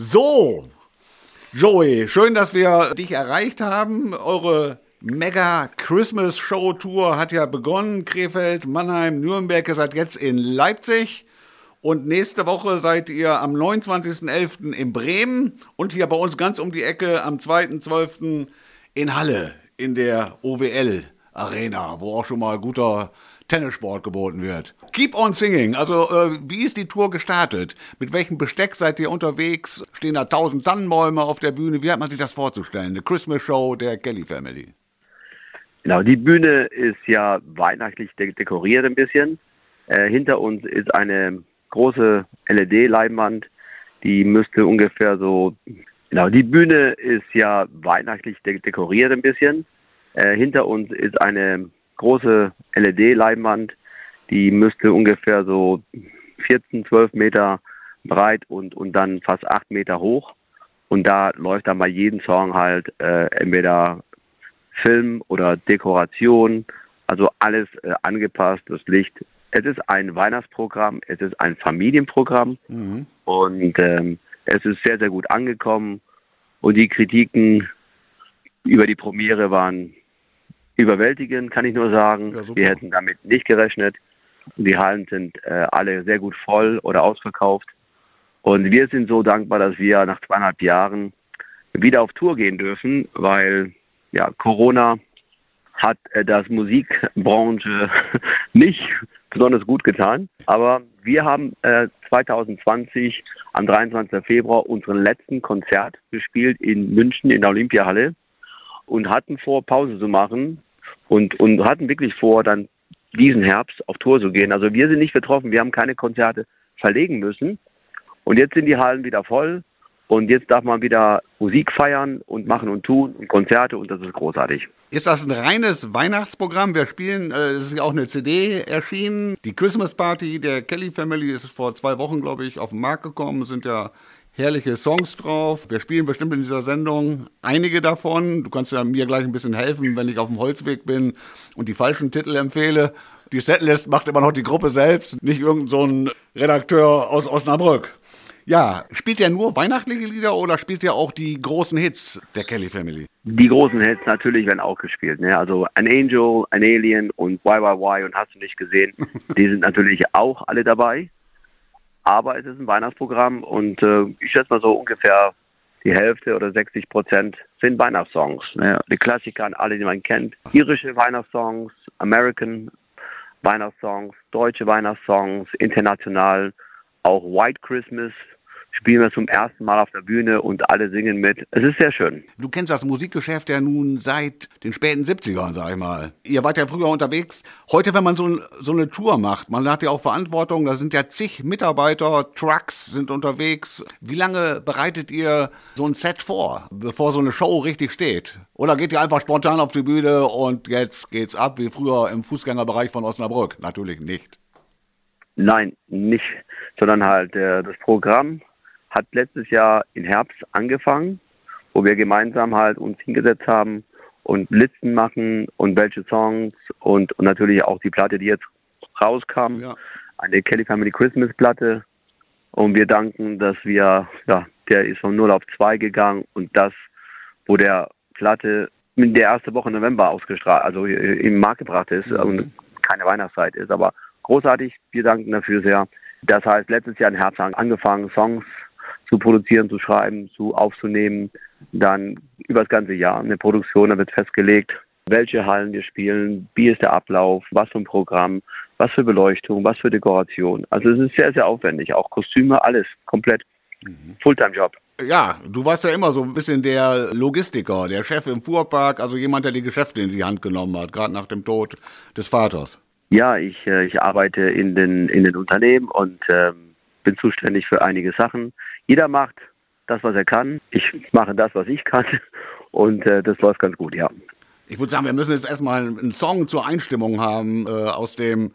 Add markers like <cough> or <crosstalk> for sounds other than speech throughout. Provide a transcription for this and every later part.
So, Joey, schön, dass wir dich erreicht haben. Eure Mega Christmas Show Tour hat ja begonnen. Krefeld, Mannheim, Nürnberg, ihr seid jetzt in Leipzig. Und nächste Woche seid ihr am 29.11. in Bremen und hier bei uns ganz um die Ecke am 2.12. in Halle in der OWL Arena, wo auch schon mal guter Tennissport geboten wird. Keep on singing. Also, äh, wie ist die Tour gestartet? Mit welchem Besteck seid ihr unterwegs? Stehen da tausend Tannenbäume auf der Bühne? Wie hat man sich das vorzustellen? Eine Christmas Show der Kelly Family. Genau, die Bühne ist ja weihnachtlich de dekoriert ein bisschen. Äh, hinter uns ist eine große LED-Leinwand, die müsste ungefähr so, genau, die Bühne ist ja weihnachtlich de dekoriert ein bisschen. Äh, hinter uns ist eine große LED-Leinwand, die müsste ungefähr so 14, 12 Meter breit und, und dann fast 8 Meter hoch. Und da läuft dann bei jedem Song halt äh, entweder Film oder Dekoration, also alles äh, angepasst, das Licht. Es ist ein Weihnachtsprogramm, es ist ein Familienprogramm mhm. und ähm, es ist sehr, sehr gut angekommen. Und die Kritiken über die Premiere waren überwältigend, kann ich nur sagen. Ja, Wir hätten damit nicht gerechnet. Die Hallen sind äh, alle sehr gut voll oder ausverkauft. Und wir sind so dankbar, dass wir nach zweieinhalb Jahren wieder auf Tour gehen dürfen, weil ja, Corona hat äh, das Musikbranche <laughs> nicht besonders gut getan. Aber wir haben äh, 2020 am 23. Februar unseren letzten Konzert gespielt in München in der Olympiahalle und hatten vor, Pause zu machen und, und hatten wirklich vor, dann diesen Herbst auf Tour zu gehen. Also wir sind nicht betroffen, wir haben keine Konzerte verlegen müssen. Und jetzt sind die Hallen wieder voll und jetzt darf man wieder Musik feiern und machen und tun und Konzerte und das ist großartig. Ist das ein reines Weihnachtsprogramm? Wir spielen, äh, es ist ja auch eine CD erschienen. Die Christmas Party der Kelly Family ist vor zwei Wochen, glaube ich, auf den Markt gekommen. Sind ja herrliche Songs drauf. Wir spielen bestimmt in dieser Sendung einige davon. Du kannst ja mir gleich ein bisschen helfen, wenn ich auf dem Holzweg bin und die falschen Titel empfehle. Die Setlist macht immer noch die Gruppe selbst, nicht irgendein so Redakteur aus Osnabrück. Ja, spielt er nur weihnachtliche Lieder oder spielt er auch die großen Hits der Kelly Family? Die großen Hits natürlich werden auch gespielt. Ne? Also An Angel, An Alien und Why Why Why und hast du nicht gesehen, <laughs> die sind natürlich auch alle dabei aber es ist ein Weihnachtsprogramm und äh, ich schätze mal so ungefähr die Hälfte oder 60 Prozent sind Weihnachtssongs. Ne? Die Klassiker, alle, die man kennt. Irische Weihnachtssongs, American Weihnachtssongs, deutsche Weihnachtssongs, international, auch White Christmas, spielen wir zum ersten Mal auf der Bühne und alle singen mit. Es ist sehr schön. Du kennst das Musikgeschäft ja nun seit den späten 70ern, sag ich mal. Ihr wart ja früher unterwegs. Heute, wenn man so, so eine Tour macht, man hat ja auch Verantwortung, da sind ja zig Mitarbeiter, Trucks sind unterwegs. Wie lange bereitet ihr so ein Set vor, bevor so eine Show richtig steht? Oder geht ihr einfach spontan auf die Bühne und jetzt geht's ab, wie früher im Fußgängerbereich von Osnabrück? Natürlich nicht. Nein, nicht, sondern halt äh, das Programm hat letztes Jahr im Herbst angefangen, wo wir gemeinsam halt uns hingesetzt haben und Listen machen und welche Songs und, und natürlich auch die Platte, die jetzt rauskam, ja. eine Kelly Family Christmas Platte. Und wir danken, dass wir, ja, der ist von 0 auf 2 gegangen und das, wo der Platte in der ersten Woche November ausgestrahlt, also im Markt gebracht ist mhm. und keine Weihnachtszeit ist. Aber großartig, wir danken dafür sehr. Das heißt, letztes Jahr im Herbst angefangen, Songs zu produzieren, zu schreiben, zu aufzunehmen. Dann über das ganze Jahr eine Produktion, da wird festgelegt, welche Hallen wir spielen, wie ist der Ablauf, was für ein Programm, was für Beleuchtung, was für Dekoration. Also es ist sehr, sehr aufwendig. Auch Kostüme, alles komplett. Mhm. Fulltime-Job. Ja, du warst ja immer so ein bisschen der Logistiker, der Chef im Fuhrpark, also jemand, der die Geschäfte in die Hand genommen hat, gerade nach dem Tod des Vaters. Ja, ich, äh, ich arbeite in den, in den Unternehmen und ähm, bin zuständig für einige Sachen. Jeder macht das, was er kann. Ich mache das, was ich kann. Und äh, das läuft ganz gut, ja. Ich würde sagen, wir müssen jetzt erstmal einen Song zur Einstimmung haben äh, aus dem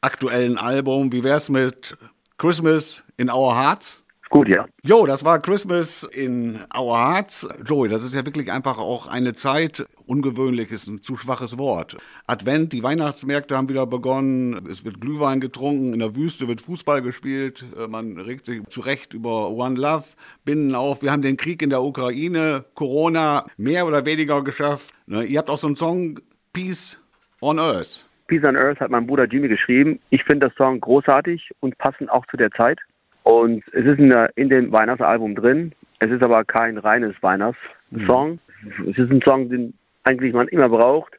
aktuellen Album. Wie wär's mit Christmas in Our Hearts? Gut, ja. Jo, das war Christmas in Our Hearts. Joey, das ist ja wirklich einfach auch eine Zeit, ungewöhnlich ist ein zu schwaches Wort. Advent, die Weihnachtsmärkte haben wieder begonnen, es wird Glühwein getrunken, in der Wüste wird Fußball gespielt, äh, man regt sich zu Recht über One Love, binden auf, wir haben den Krieg in der Ukraine, Corona mehr oder weniger geschafft. Ne, ihr habt auch so einen Song, Peace on Earth. Peace on Earth hat mein Bruder Jimmy geschrieben. Ich finde das Song großartig und passend auch zu der Zeit. Und es ist in, der, in dem Weihnachtsalbum drin. Es ist aber kein reines Weihnachtssong. Mhm. Es ist ein Song, den eigentlich man immer braucht.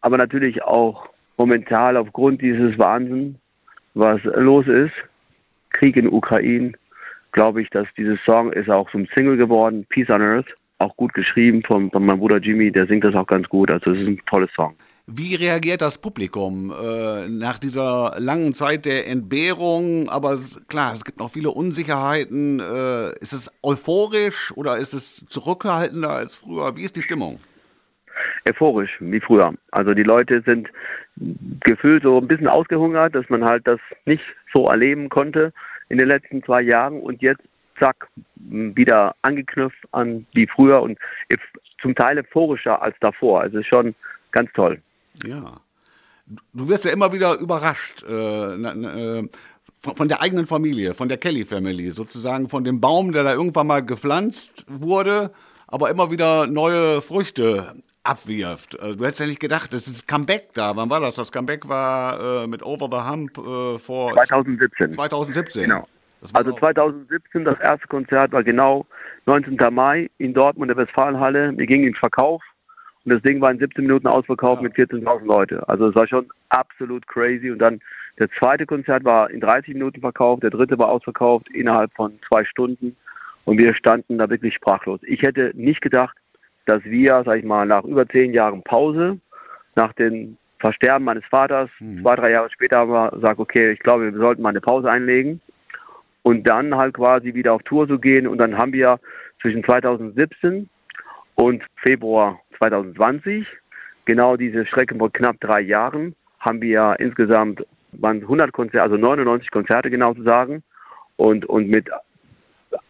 Aber natürlich auch momentan aufgrund dieses Wahnsinn, was los ist, Krieg in Ukraine, glaube ich, dass dieses Song ist auch zum Single geworden, Peace on Earth, auch gut geschrieben von, von meinem Bruder Jimmy, der singt das auch ganz gut. Also es ist ein tolles Song. Wie reagiert das Publikum äh, nach dieser langen Zeit der Entbehrung? Aber es, klar, es gibt noch viele Unsicherheiten. Äh, ist es euphorisch oder ist es zurückhaltender als früher? Wie ist die Stimmung? Euphorisch, wie früher. Also die Leute sind gefühlt so ein bisschen ausgehungert, dass man halt das nicht so erleben konnte in den letzten zwei Jahren und jetzt zack wieder angeknüpft an wie früher und zum Teil euphorischer als davor. Also schon ganz toll. Ja. Du wirst ja immer wieder überrascht äh, äh, von, von, der eigenen Familie, von der Kelly Family, sozusagen von dem Baum, der da irgendwann mal gepflanzt wurde, aber immer wieder neue Früchte abwirft. Also, du hättest ja nicht gedacht, das ist Comeback da. Wann war das? Das Comeback war äh, mit Over the Hump äh, vor 2017. 2017. Genau. Also 2017, das erste Konzert war genau 19. Mai in Dortmund der Westfalenhalle. Wir gingen in Verkauf und das Ding war in 17 Minuten ausverkauft ja. mit 14.000 Leute. Also es war schon absolut crazy. Und dann der zweite Konzert war in 30 Minuten verkauft, der dritte war ausverkauft innerhalb von zwei Stunden. Und wir standen da wirklich sprachlos. Ich hätte nicht gedacht, dass wir, sag ich mal, nach über zehn Jahren Pause, nach dem Versterben meines Vaters, mhm. zwei, drei Jahre später haben wir gesagt, okay, ich glaube, wir sollten mal eine Pause einlegen und dann halt quasi wieder auf Tour zu gehen. Und dann haben wir zwischen 2017 und Februar 2020, genau diese Strecke von knapp drei Jahren, haben wir insgesamt waren 100 Konzerte, also 99 Konzerte genau zu sagen, und, und mit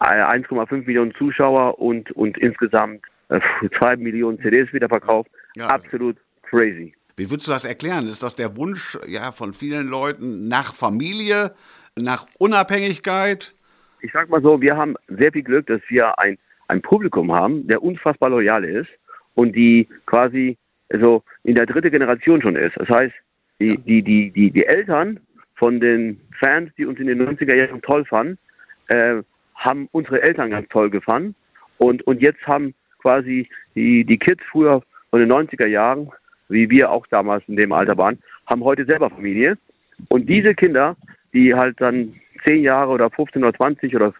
1,5 Millionen Zuschauer und, und insgesamt 2 äh, Millionen CDs wieder verkauft. Ja, Absolut crazy. Wie würdest du das erklären? Ist das der Wunsch ja, von vielen Leuten nach Familie, nach Unabhängigkeit? Ich sag mal so, wir haben sehr viel Glück, dass wir ein, ein Publikum haben, der unfassbar loyal ist und die quasi also in der dritten Generation schon ist. Das heißt, die, die, die, die, die Eltern von den Fans, die uns in den 90er Jahren toll fanden, äh, haben unsere Eltern ganz toll gefunden. Und, und jetzt haben quasi die, die Kids früher von den 90er Jahren, wie wir auch damals in dem Alter waren, haben heute selber Familie. Und diese Kinder, die halt dann 10 Jahre oder 15 oder 20 oder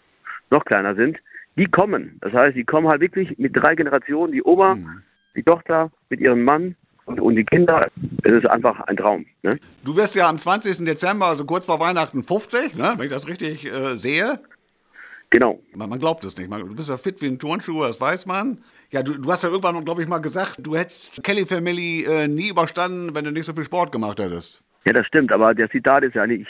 noch kleiner sind, die kommen. Das heißt, die kommen halt wirklich mit drei Generationen, die Oma, mhm. die Tochter mit ihrem Mann und, und, die Kinder. Es ist einfach ein Traum. Ne? Du wirst ja am 20. Dezember, also kurz vor Weihnachten, 50, ne? wenn ich das richtig äh, sehe. Genau. Man, man, glaubt es nicht. Man, du bist ja fit wie ein Turnschuh, das weiß man. Ja, du, du hast ja irgendwann, glaube ich, mal gesagt, du hättest Kelly Family äh, nie überstanden, wenn du nicht so viel Sport gemacht hättest. Ja, das stimmt, aber der Zitat ist ja nicht,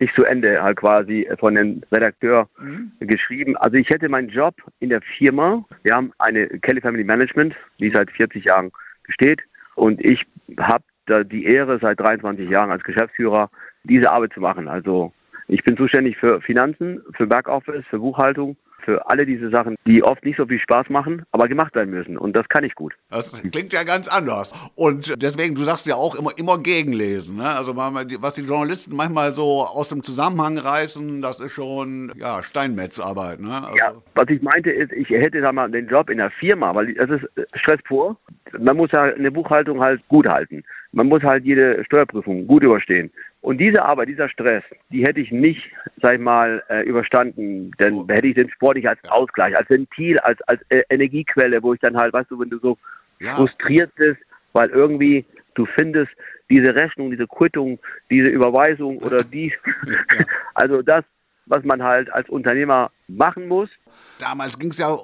nicht zu Ende halt quasi von dem Redakteur mhm. geschrieben. Also ich hätte meinen Job in der Firma, wir haben eine Kelly Family Management, die seit 40 Jahren besteht und ich habe die Ehre seit 23 Jahren als Geschäftsführer diese Arbeit zu machen. Also ich bin zuständig für Finanzen, für Backoffice, für Buchhaltung für alle diese Sachen, die oft nicht so viel Spaß machen, aber gemacht werden müssen. Und das kann ich gut. Das klingt ja ganz anders. Und deswegen, du sagst ja auch immer, immer gegenlesen. Ne? Also was die Journalisten manchmal so aus dem Zusammenhang reißen, das ist schon ja, Steinmetzarbeit. Ne? Also ja, was ich meinte ist, ich hätte da mal den Job in der Firma, weil das ist Stress pur. Man muss ja eine Buchhaltung halt gut halten. Man muss halt jede Steuerprüfung gut überstehen. Und diese Arbeit, dieser Stress, die hätte ich nicht, sag ich mal, äh, überstanden. Denn hätte ich den Sport nicht als Ausgleich, als Ventil, als, als äh, Energiequelle, wo ich dann halt, weißt du, wenn du so ja. frustriert bist, weil irgendwie du findest diese Rechnung, diese Quittung, diese Überweisung oder <laughs> dies, ja. <laughs> also das, was man halt als Unternehmer machen muss. Damals ging es ja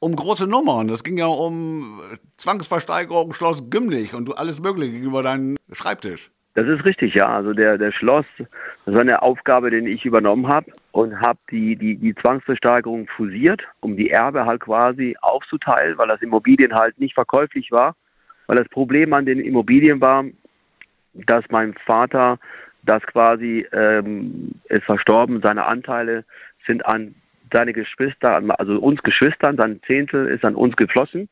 um große Nummern. Es ging ja um Zwangsversteigerung Schloss Gümlich und alles Mögliche gegenüber deinem Schreibtisch. Das ist richtig, ja. Also der, der Schloss, das war eine Aufgabe, die ich übernommen habe und habe die, die, die Zwangsversteigerung fusiert, um die Erbe halt quasi aufzuteilen, weil das Immobilien halt nicht verkäuflich war. Weil das Problem an den Immobilien war, dass mein Vater das quasi ähm, ist verstorben, seine Anteile sind an seine Geschwister, also uns Geschwistern, sein Zehntel ist an uns geflossen.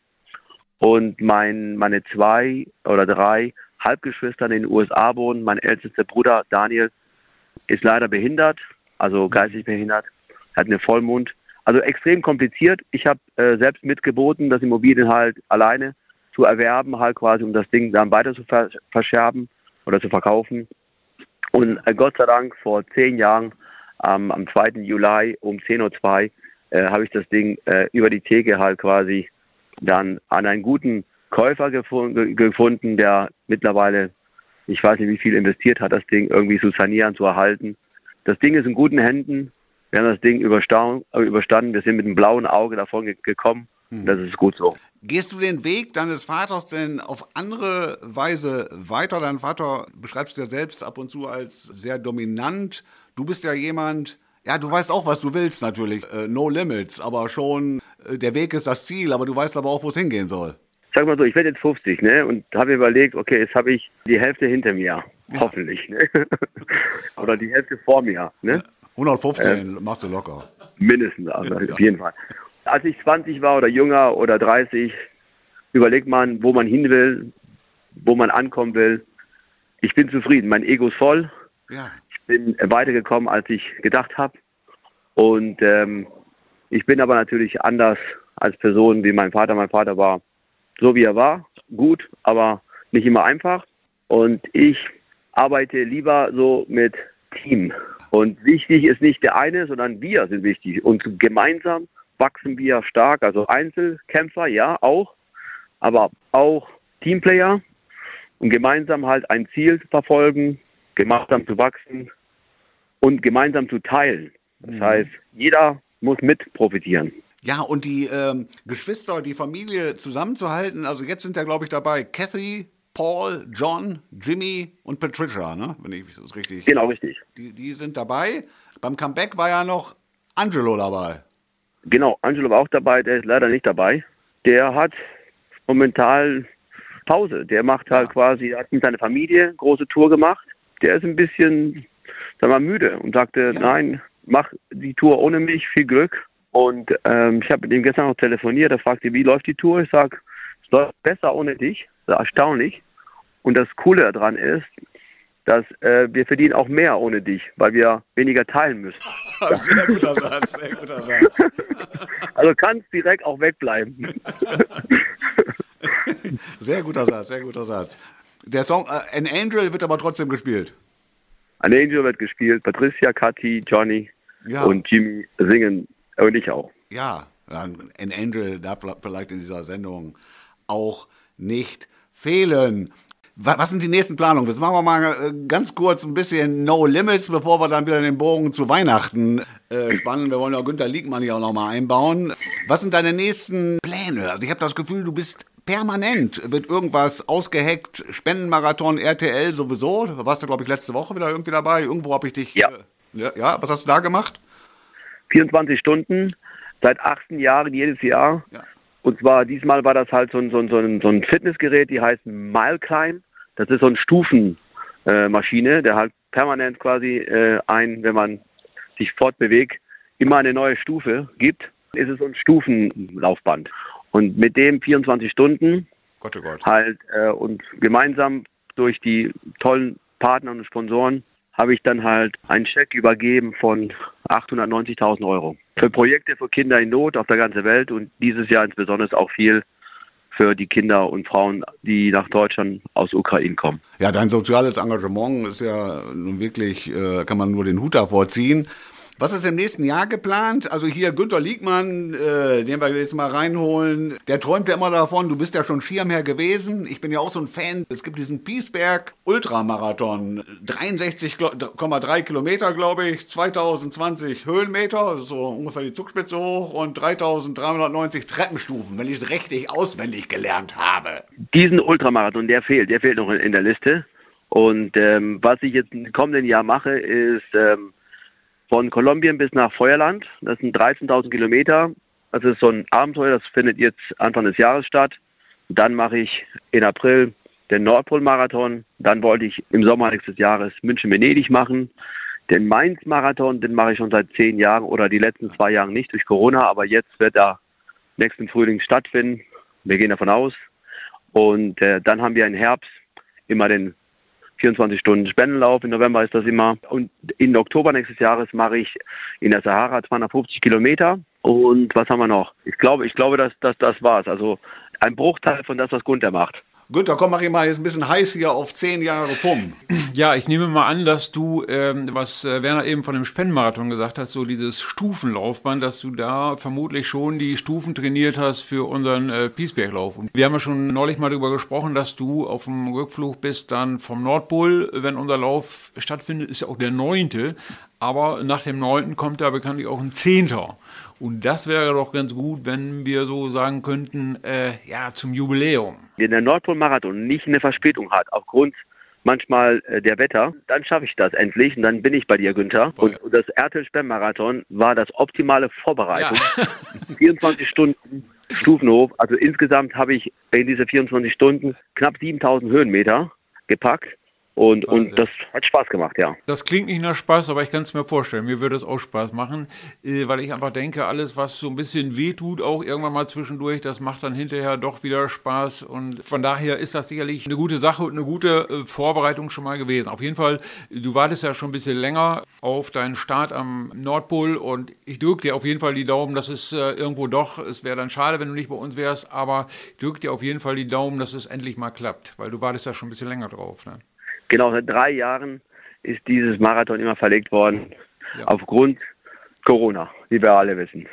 Und mein, meine zwei oder drei Halbgeschwister in den USA wohnen. Mein ältester Bruder Daniel ist leider behindert, also geistig behindert, hat eine Vollmond. Also extrem kompliziert. Ich habe äh, selbst mitgeboten, das Immobilien halt alleine zu erwerben, halt quasi, um das Ding dann weiter zu verscherben oder zu verkaufen. Und äh, Gott sei Dank vor zehn Jahren, ähm, am 2. Juli um 10.02 Uhr, äh, habe ich das Ding äh, über die Theke halt quasi dann an einen guten Käufer gefunden, gefunden, der mittlerweile, ich weiß nicht wie viel investiert hat, das Ding irgendwie zu sanieren, zu erhalten. Das Ding ist in guten Händen. Wir haben das Ding überstanden. Wir sind mit einem blauen Auge davon gekommen. Hm. Das ist gut so. Gehst du den Weg deines Vaters denn auf andere Weise weiter? Dein Vater beschreibst du ja selbst ab und zu als sehr dominant. Du bist ja jemand, ja, du weißt auch, was du willst natürlich. Äh, no limits, aber schon äh, der Weg ist das Ziel, aber du weißt aber auch, wo es hingehen soll sag mal so, ich werde jetzt 50, ne? Und habe überlegt, okay, jetzt habe ich die Hälfte hinter mir, ja. hoffentlich, ne? <laughs> Oder die Hälfte vor mir, ne? 115 äh, machst du locker. Mindestens, also ja. <laughs> auf jeden Fall. Als ich 20 war oder jünger oder 30, überlegt man, wo man hin will, wo man ankommen will. Ich bin zufrieden, mein Ego ist voll. Ja. Ich bin weitergekommen, als ich gedacht habe. Und ähm, ich bin aber natürlich anders als Person, wie mein Vater. Mein Vater war so wie er war, gut, aber nicht immer einfach. Und ich arbeite lieber so mit Team. Und wichtig ist nicht der eine, sondern wir sind wichtig. Und gemeinsam wachsen wir stark. Also Einzelkämpfer, ja, auch, aber auch Teamplayer. Und gemeinsam halt ein Ziel verfolgen, gemeinsam zu wachsen und gemeinsam zu teilen. Das mhm. heißt, jeder muss mit profitieren. Ja, und die ähm, Geschwister, die Familie zusammenzuhalten, also jetzt sind ja, glaube ich, dabei Kathy, Paul, John, Jimmy und Patricia, ne? Wenn ich das richtig. Genau, richtig. Die, die sind dabei. Beim Comeback war ja noch Angelo dabei. Genau, Angelo war auch dabei, der ist leider nicht dabei. Der hat momentan Pause. Der macht halt ja. quasi, hat mit seiner Familie große Tour gemacht. Der ist ein bisschen, sag mal, müde und sagte, ja. nein, mach die Tour ohne mich, viel Glück. Und ähm, ich habe mit ihm gestern noch telefoniert, er fragte, wie läuft die Tour? Ich sage, es läuft besser ohne dich. Das erstaunlich. Und das Coole daran ist, dass äh, wir verdienen auch mehr ohne dich, weil wir weniger teilen müssen. <laughs> sehr guter Satz, sehr guter Satz. <laughs> Also kannst direkt auch wegbleiben. <laughs> sehr guter Satz, sehr guter Satz. Der Song äh, An Angel wird aber trotzdem gespielt. An Angel wird gespielt. Patricia, Kathi, Johnny ja. und Jimmy singen und ich auch. Ja, ein Angel darf vielleicht in dieser Sendung auch nicht fehlen. Was sind die nächsten Planungen? Das machen wir mal äh, ganz kurz ein bisschen No Limits, bevor wir dann wieder den Bogen zu Weihnachten äh, spannen. Wir wollen ja Günter Liegmann hier auch nochmal einbauen. Was sind deine nächsten Pläne? Also ich habe das Gefühl, du bist permanent. Wird irgendwas ausgeheckt? Spendenmarathon, RTL sowieso? Da warst du, glaube ich, letzte Woche wieder irgendwie dabei. Irgendwo habe ich dich... Ja. Äh, ja, was hast du da gemacht? 24 Stunden, seit 18 Jahren jedes Jahr. Ja. Und zwar diesmal war das halt so ein, so ein, so ein, so ein Fitnessgerät, die heißt Mile Climb. Das ist so eine Stufenmaschine, äh, der halt permanent quasi äh, ein, wenn man sich fortbewegt, immer eine neue Stufe gibt. Ist es so ein Stufenlaufband. Und mit dem 24 Stunden Gott, oh Gott. halt äh, und gemeinsam durch die tollen Partner und Sponsoren habe ich dann halt einen Scheck übergeben von 890.000 Euro für Projekte für Kinder in Not auf der ganzen Welt und dieses Jahr insbesondere auch viel für die Kinder und Frauen, die nach Deutschland aus Ukraine kommen. Ja, dein soziales Engagement ist ja nun wirklich, äh, kann man nur den Hut davor ziehen. Was ist im nächsten Jahr geplant? Also hier Günter Liegmann, äh, den wir jetzt mal reinholen, der träumt ja immer davon, du bist ja schon Schirmherr gewesen. Ich bin ja auch so ein Fan. Es gibt diesen Piesberg Ultramarathon. 63,3 Kilometer, glaube ich, 2020 Höhenmeter, so ungefähr die Zugspitze hoch und 3390 Treppenstufen, wenn ich es richtig auswendig gelernt habe. Diesen Ultramarathon, der fehlt, der fehlt noch in der Liste. Und ähm, was ich jetzt im kommenden Jahr mache, ist ähm, von Kolumbien bis nach Feuerland. Das sind 13.000 Kilometer. Also ist so ein Abenteuer, das findet jetzt Anfang des Jahres statt. Dann mache ich in April den Nordpol-Marathon. Dann wollte ich im Sommer nächstes Jahres München-Venedig machen. Den Mainz-Marathon, den mache ich schon seit zehn Jahren oder die letzten zwei Jahre nicht durch Corona, aber jetzt wird er nächsten Frühling stattfinden. Wir gehen davon aus. Und äh, dann haben wir im Herbst immer den 24 Stunden Spendenlauf. Im November ist das immer. Und im Oktober nächstes Jahres mache ich in der Sahara 250 Kilometer. Und was haben wir noch? Ich glaube, ich glaube, dass, dass das war's. Also ein Bruchteil von das, was Gunther macht. Günther, komm, mach ich mal jetzt ein bisschen heiß hier auf zehn Jahre Pum. Ja, ich nehme mal an, dass du, ähm, was äh, Werner eben von dem Spendenmarathon gesagt hat, so dieses Stufenlaufband, dass du da vermutlich schon die Stufen trainiert hast für unseren äh, Piesberglauf. Und wir haben ja schon neulich mal darüber gesprochen, dass du auf dem Rückflug bist dann vom Nordpol, wenn unser Lauf stattfindet, ist ja auch der neunte. Aber nach dem neunten kommt da bekanntlich auch ein Zehnter. Und das wäre doch ganz gut, wenn wir so sagen könnten, äh, ja, zum Jubiläum. Wenn der Nordpol-Marathon nicht eine Verspätung hat, aufgrund manchmal äh, der Wetter, dann schaffe ich das endlich und dann bin ich bei dir, Günther. Und, und das RTL-Spenn-Marathon war das optimale Vorbereitung. Ja. <laughs> <laughs> 24 Stunden Stufenhof. Also insgesamt habe ich in diese 24 Stunden knapp 7000 Höhenmeter gepackt. Und, und das hat Spaß gemacht, ja. Das klingt nicht nach Spaß, aber ich kann es mir vorstellen. Mir würde es auch Spaß machen, äh, weil ich einfach denke, alles, was so ein bisschen wehtut, auch irgendwann mal zwischendurch, das macht dann hinterher doch wieder Spaß. Und von daher ist das sicherlich eine gute Sache und eine gute äh, Vorbereitung schon mal gewesen. Auf jeden Fall, du wartest ja schon ein bisschen länger auf deinen Start am Nordpol und ich drücke dir auf jeden Fall die Daumen, dass es äh, irgendwo doch, es wäre dann schade, wenn du nicht bei uns wärst, aber ich drücke dir auf jeden Fall die Daumen, dass es endlich mal klappt, weil du wartest ja schon ein bisschen länger drauf. Ne? Genau, seit drei Jahren ist dieses Marathon immer verlegt worden, ja. aufgrund Corona, wie wir alle wissen.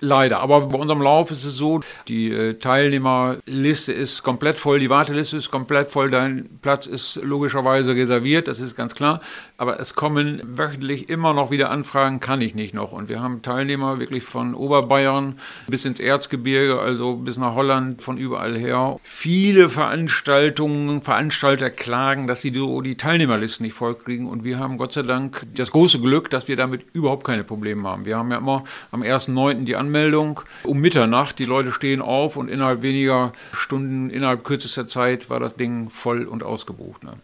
Leider, aber bei unserem Lauf ist es so, die äh, Teilnehmerliste ist komplett voll, die Warteliste ist komplett voll, dein Platz ist logischerweise reserviert, das ist ganz klar, aber es kommen wöchentlich immer noch wieder Anfragen, kann ich nicht noch und wir haben Teilnehmer wirklich von Oberbayern bis ins Erzgebirge, also bis nach Holland, von überall her. Viele Veranstaltungen, Veranstalter klagen, dass sie die Teilnehmerlisten nicht vollkriegen und wir haben Gott sei Dank das große Glück, dass wir damit überhaupt keine Probleme haben. Wir haben ja immer am 1.9. die Anfragen Anmeldung um Mitternacht. Die Leute stehen auf und innerhalb weniger Stunden, innerhalb kürzester Zeit war das Ding voll und ausgebucht. Ne?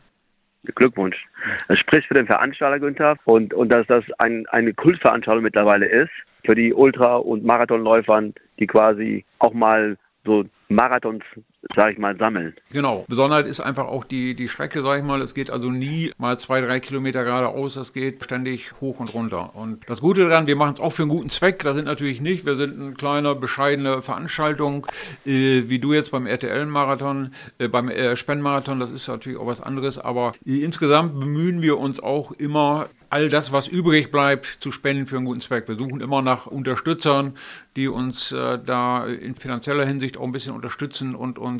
Glückwunsch. Das spricht für den Veranstalter Günther und, und dass das ein, eine Kultveranstaltung mittlerweile ist für die Ultra- und Marathonläufern, die quasi auch mal so Marathons, sage ich mal, sammeln. Genau. Besonderheit ist einfach auch die, die Strecke, sage ich mal. Es geht also nie mal zwei, drei Kilometer geradeaus. Es geht ständig hoch und runter. Und das Gute daran, wir machen es auch für einen guten Zweck. Das sind natürlich nicht. Wir sind eine kleine, bescheidene Veranstaltung, äh, wie du jetzt beim RTL-Marathon, äh, beim äh, Spendenmarathon. Das ist natürlich auch was anderes. Aber insgesamt bemühen wir uns auch immer, all das, was übrig bleibt, zu spenden für einen guten Zweck. Wir suchen immer nach Unterstützern, die uns äh, da in finanzieller Hinsicht auch ein bisschen unterstützen und uns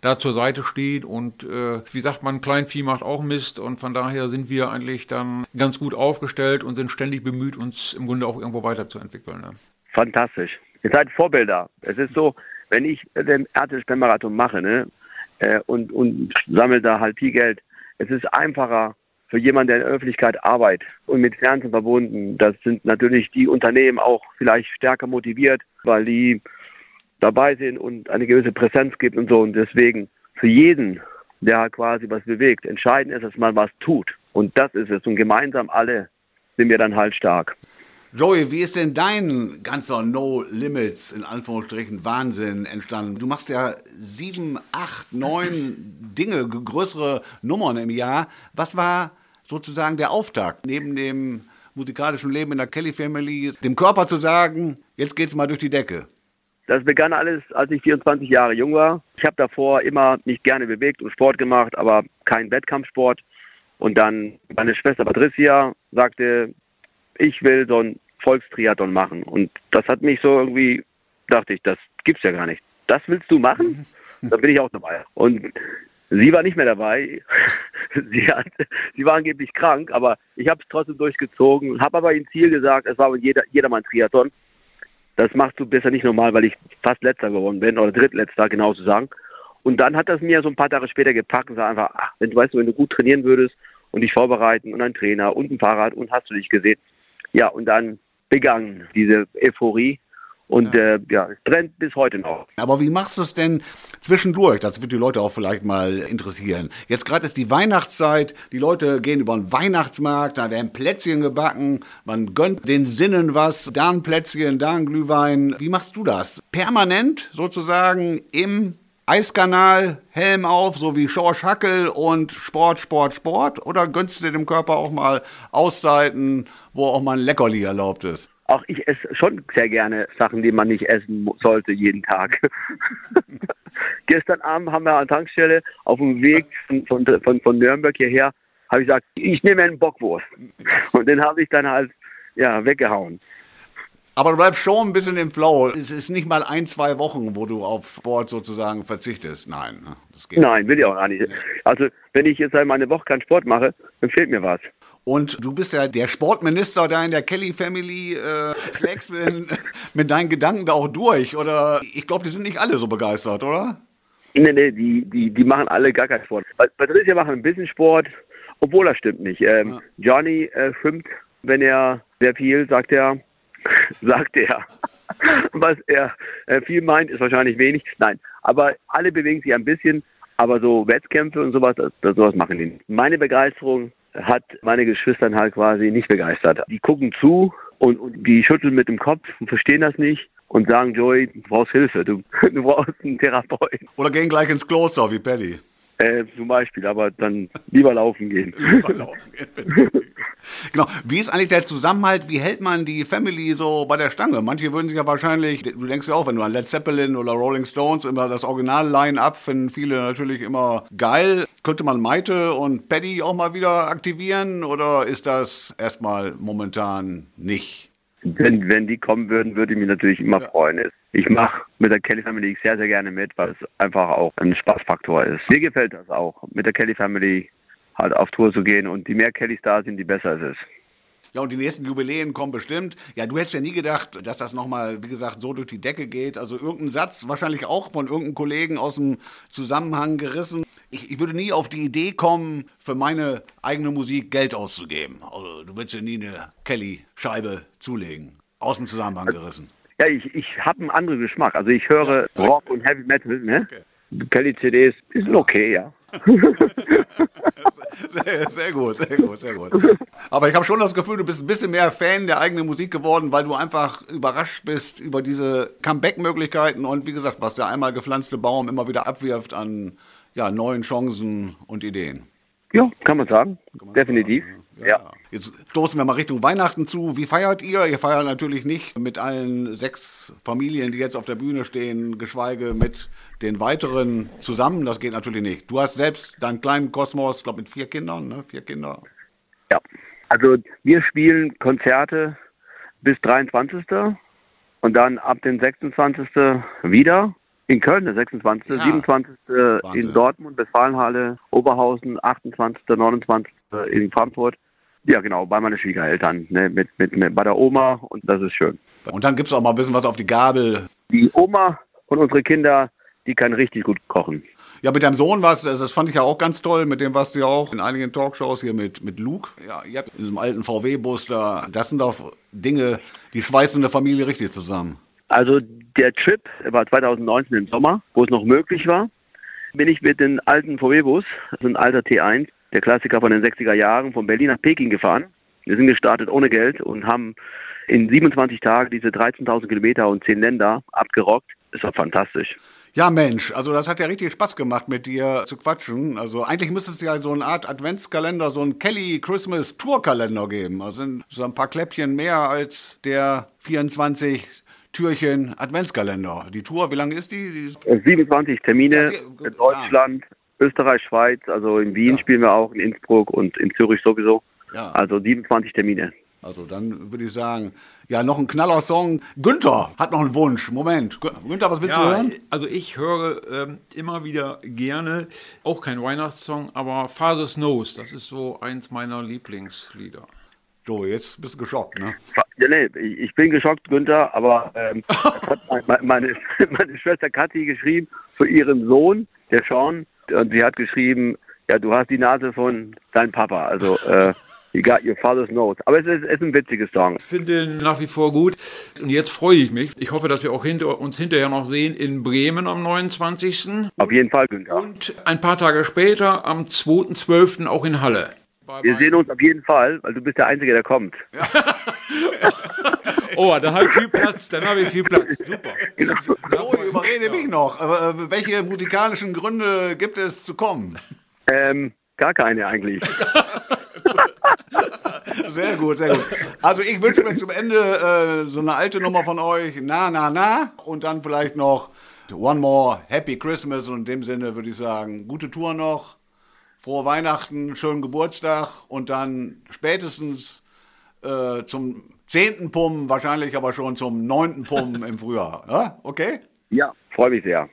da zur Seite stehen. Und äh, wie sagt man, Kleinvieh macht auch Mist. Und von daher sind wir eigentlich dann ganz gut aufgestellt und sind ständig bemüht, uns im Grunde auch irgendwo weiterzuentwickeln. Ne? Fantastisch. Ihr seid Vorbilder. Es ist so, wenn ich den Erdelspendenmarathon mache ne, äh, und, und sammle da halt viel Geld, es ist einfacher, für jemanden, der in der Öffentlichkeit arbeitet und mit Fernsehen verbunden, das sind natürlich die Unternehmen auch vielleicht stärker motiviert, weil die dabei sind und eine gewisse Präsenz gibt und so. Und deswegen für jeden, der quasi was bewegt, entscheidend ist, dass man was tut. Und das ist es. Und gemeinsam alle sind wir dann halt stark. Joey, wie ist denn dein ganzer No Limits in Anführungsstrichen Wahnsinn entstanden? Du machst ja sieben, acht, neun <laughs> Dinge, größere Nummern im Jahr. Was war sozusagen der Auftakt neben dem musikalischen Leben in der Kelly Family, dem Körper zu sagen, jetzt geht's mal durch die Decke? Das begann alles, als ich 24 Jahre jung war. Ich habe davor immer nicht gerne bewegt und Sport gemacht, aber kein Wettkampfsport. Und dann meine Schwester Patricia sagte, ich will so ein Volkstriathlon machen. Und das hat mich so irgendwie, dachte ich, das gibt's ja gar nicht. Das willst du machen? <laughs> Dann bin ich auch dabei. Und sie war nicht mehr dabei. <laughs> sie, hat, sie war angeblich krank, aber ich habe es trotzdem durchgezogen, habe aber ihr Ziel gesagt, es war jeder, jedermann Triathlon. Das machst du besser nicht normal, weil ich fast letzter geworden bin oder drittletzter, genau zu sagen. Und dann hat das mir so ein paar Tage später gepackt und sagte einfach, ach, wenn du weißt, wenn du gut trainieren würdest und dich vorbereiten und ein Trainer und ein Fahrrad und hast du dich gesehen. Ja, und dann begann diese Euphorie und ja. Äh, ja, es brennt bis heute noch. Aber wie machst du es denn zwischendurch? Das wird die Leute auch vielleicht mal interessieren. Jetzt gerade ist die Weihnachtszeit, die Leute gehen über den Weihnachtsmarkt, da werden Plätzchen gebacken, man gönnt den Sinnen was, da ein Plätzchen, da ein Glühwein. Wie machst du das? Permanent sozusagen im Eiskanal, Helm auf, so wie Schorsch Hackel und Sport, Sport, Sport? Oder gönnst du dem Körper auch mal Auszeiten, wo auch mal ein Leckerli erlaubt ist? Auch ich esse schon sehr gerne Sachen, die man nicht essen sollte jeden Tag. <laughs> Gestern Abend haben wir an der Tankstelle auf dem Weg von, von, von, von Nürnberg hierher, habe ich gesagt, ich nehme einen Bockwurst. <laughs> Und den habe ich dann halt ja, weggehauen. Aber du bleibst schon ein bisschen im Flow. Es ist nicht mal ein, zwei Wochen, wo du auf Sport sozusagen verzichtest. Nein, ne? das geht Nein, will ich auch gar nicht. Also, wenn ich jetzt einmal eine Woche keinen Sport mache, dann fehlt mir was. Und du bist ja der Sportminister da in der Kelly Family. Äh, schlägst du <laughs> mit deinen Gedanken da auch durch? Oder ich glaube, die sind nicht alle so begeistert, oder? Nee, nee, die, die, die machen alle gar keinen Sport. Patricia macht ein bisschen Sport, obwohl das stimmt nicht. Ähm, ja. Johnny äh, schwimmt, wenn er sehr viel, sagt er, <laughs> sagt er. Was er äh, viel meint, ist wahrscheinlich wenig. Nein, aber alle bewegen sich ein bisschen. Aber so Wettkämpfe und sowas, das, das, sowas machen die nicht. Meine Begeisterung hat meine Geschwister halt quasi nicht begeistert. Die gucken zu und, und die schütteln mit dem Kopf und verstehen das nicht und sagen, Joey, du brauchst Hilfe, du, <laughs> du brauchst einen Therapeuten. Oder gehen gleich ins Kloster wie Pelli. Äh, zum Beispiel, aber dann lieber laufen gehen. <laughs> Lieber laufen gehen. genau. Wie ist eigentlich der Zusammenhalt? Wie hält man die Family so bei der Stange? Manche würden sich ja wahrscheinlich, du denkst ja auch, wenn du an Led Zeppelin oder Rolling Stones immer das Original-Line-Up finden viele natürlich immer geil. Könnte man Maite und Paddy auch mal wieder aktivieren oder ist das erstmal momentan nicht? Wenn, wenn die kommen würden, würde ich mich natürlich immer ja. freuen. Ich mache mit der Kelly Family sehr, sehr gerne mit, weil es einfach auch ein Spaßfaktor ist. Mir gefällt das auch, mit der Kelly Family halt auf Tour zu gehen und die mehr Kellys da sind, die besser es ist. Ja, und die nächsten Jubiläen kommen bestimmt. Ja, du hättest ja nie gedacht, dass das nochmal, wie gesagt, so durch die Decke geht. Also irgendein Satz, wahrscheinlich auch von irgendeinem Kollegen aus dem Zusammenhang gerissen. Ich, ich, würde nie auf die Idee kommen, für meine eigene Musik Geld auszugeben. Also du würdest ja nie eine Kelly-Scheibe zulegen. Aus dem Zusammenhang gerissen. Ja, ich, ich habe einen anderen Geschmack. Also ich höre ja. Rock und Heavy Metal, ne? Okay. Kelly-CDs sind okay, ja. sehr, sehr, gut, sehr gut, sehr gut. Aber ich habe schon das Gefühl, du bist ein bisschen mehr Fan der eigenen Musik geworden, weil du einfach überrascht bist über diese Comeback-Möglichkeiten und wie gesagt, was der einmal gepflanzte Baum immer wieder abwirft an ja, neuen Chancen und Ideen. Ja, kann man sagen. Definitiv. Sagen. Ja. Ja. Jetzt stoßen wir mal Richtung Weihnachten zu. Wie feiert ihr? Ihr feiert natürlich nicht mit allen sechs Familien, die jetzt auf der Bühne stehen, geschweige mit den weiteren zusammen. Das geht natürlich nicht. Du hast selbst deinen kleinen Kosmos, ich glaube mit vier Kindern, ne? Vier Kinder. Ja. Also wir spielen Konzerte bis 23. und dann ab den 26. wieder. In Köln der 26., ja. 27. Wahnsinn. in Dortmund, Westfalenhalle, Oberhausen, 28., 29. in Frankfurt. Ja, genau, bei meinen Schwiegereltern, ne, mit, mit, mit, bei der Oma und das ist schön. Und dann gibt es auch mal ein bisschen was auf die Gabel. Die Oma und unsere Kinder, die kann richtig gut kochen. Ja, mit deinem Sohn was, das fand ich ja auch ganz toll, mit dem warst du ja auch in einigen Talkshows hier mit, mit Luke. Ja, ihr habt in diesem alten VW-Bus da, das sind doch Dinge, die schweißen eine Familie richtig zusammen. Also der Trip war 2019 im Sommer, wo es noch möglich war, bin ich mit dem alten VW-Bus, ist ein alter T1, der Klassiker von den 60er Jahren, von Berlin nach Peking gefahren. Wir sind gestartet ohne Geld und haben in 27 Tagen diese 13.000 Kilometer und 10 Länder abgerockt. Das war fantastisch. Ja, Mensch, also das hat ja richtig Spaß gemacht, mit dir zu quatschen. Also eigentlich müsste es ja so eine Art Adventskalender, so ein Kelly Christmas Tour-Kalender geben. Also sind so ein paar Kläppchen mehr als der 24 Türchen Adventskalender. Die Tour, wie lange ist die? die 27 Termine ja, die, in Deutschland. Österreich, Schweiz, also in Wien ja. spielen wir auch, in Innsbruck und in Zürich sowieso. Ja. Also 27 Termine. Also dann würde ich sagen, ja, noch ein Knaller-Song. Günther hat noch einen Wunsch. Moment. Günther, was willst ja, du hören? Also ich höre ähm, immer wieder gerne, auch kein Weihnachtssong, aber Father Snows, das ist so eins meiner Lieblingslieder. Joey, jetzt bist du geschockt, ne? Ja, nee, ich bin geschockt, Günther, aber ähm, <laughs> hat meine, meine, <laughs> meine Schwester Kathi geschrieben für ihren Sohn, der Sean, und sie hat geschrieben, ja, du hast die Nase von deinem Papa, also äh, you got your father's nose. Aber es ist, es ist ein witziges Song. Ich finde ihn nach wie vor gut. Und jetzt freue ich mich. Ich hoffe, dass wir auch hinter, uns hinterher noch sehen in Bremen am 29. Auf jeden Fall, Günther. Und ein paar Tage später am 2.12. auch in Halle. Wir sehen uns auf jeden Fall, weil du bist der Einzige, der kommt. <laughs> Oh, da habe ich viel Platz. Dann habe ich viel Platz. Super. Joey, überrede mich noch. Aber, äh, welche musikalischen Gründe gibt es zu kommen? Ähm, gar keine eigentlich. <laughs> Sehr gut, sehr gut. Also ich wünsche mir zum Ende äh, so eine alte Nummer von euch, na, na, na, und dann vielleicht noch One More Happy Christmas und in dem Sinne würde ich sagen, gute Tour noch, frohe Weihnachten, schönen Geburtstag und dann spätestens äh, zum zehnten Pumpen, wahrscheinlich aber schon zum neunten Pumpen im Frühjahr. Ja? Okay? Ja, freue mich sehr.